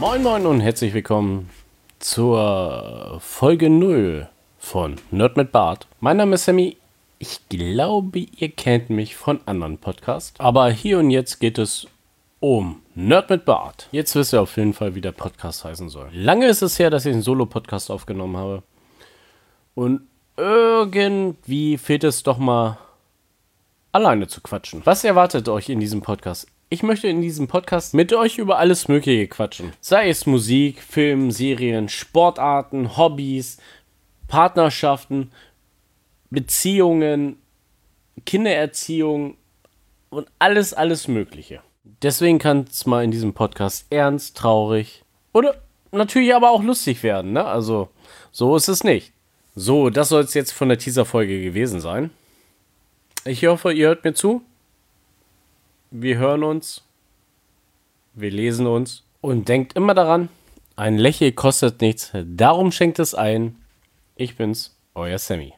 Moin und herzlich willkommen zur Folge 0 von Nerd mit Bart. Mein Name ist Sammy. Ich glaube, ihr kennt mich von anderen Podcasts. Aber hier und jetzt geht es um Nerd mit Bart. Jetzt wisst ihr auf jeden Fall, wie der Podcast heißen soll. Lange ist es her, dass ich einen Solo-Podcast aufgenommen habe. Und irgendwie fehlt es doch mal alleine zu quatschen. Was erwartet euch in diesem Podcast? Ich möchte in diesem Podcast mit euch über alles Mögliche quatschen. Sei es Musik, Film, Serien, Sportarten, Hobbys, Partnerschaften, Beziehungen, Kindererziehung und alles, alles Mögliche. Deswegen kann es mal in diesem Podcast ernst, traurig oder natürlich aber auch lustig werden. Ne? Also so ist es nicht. So, das soll es jetzt von der Teaser-Folge gewesen sein. Ich hoffe, ihr hört mir zu. Wir hören uns. Wir lesen uns. Und denkt immer daran, ein Lächeln kostet nichts. Darum schenkt es ein. Ich bin's, euer Sammy.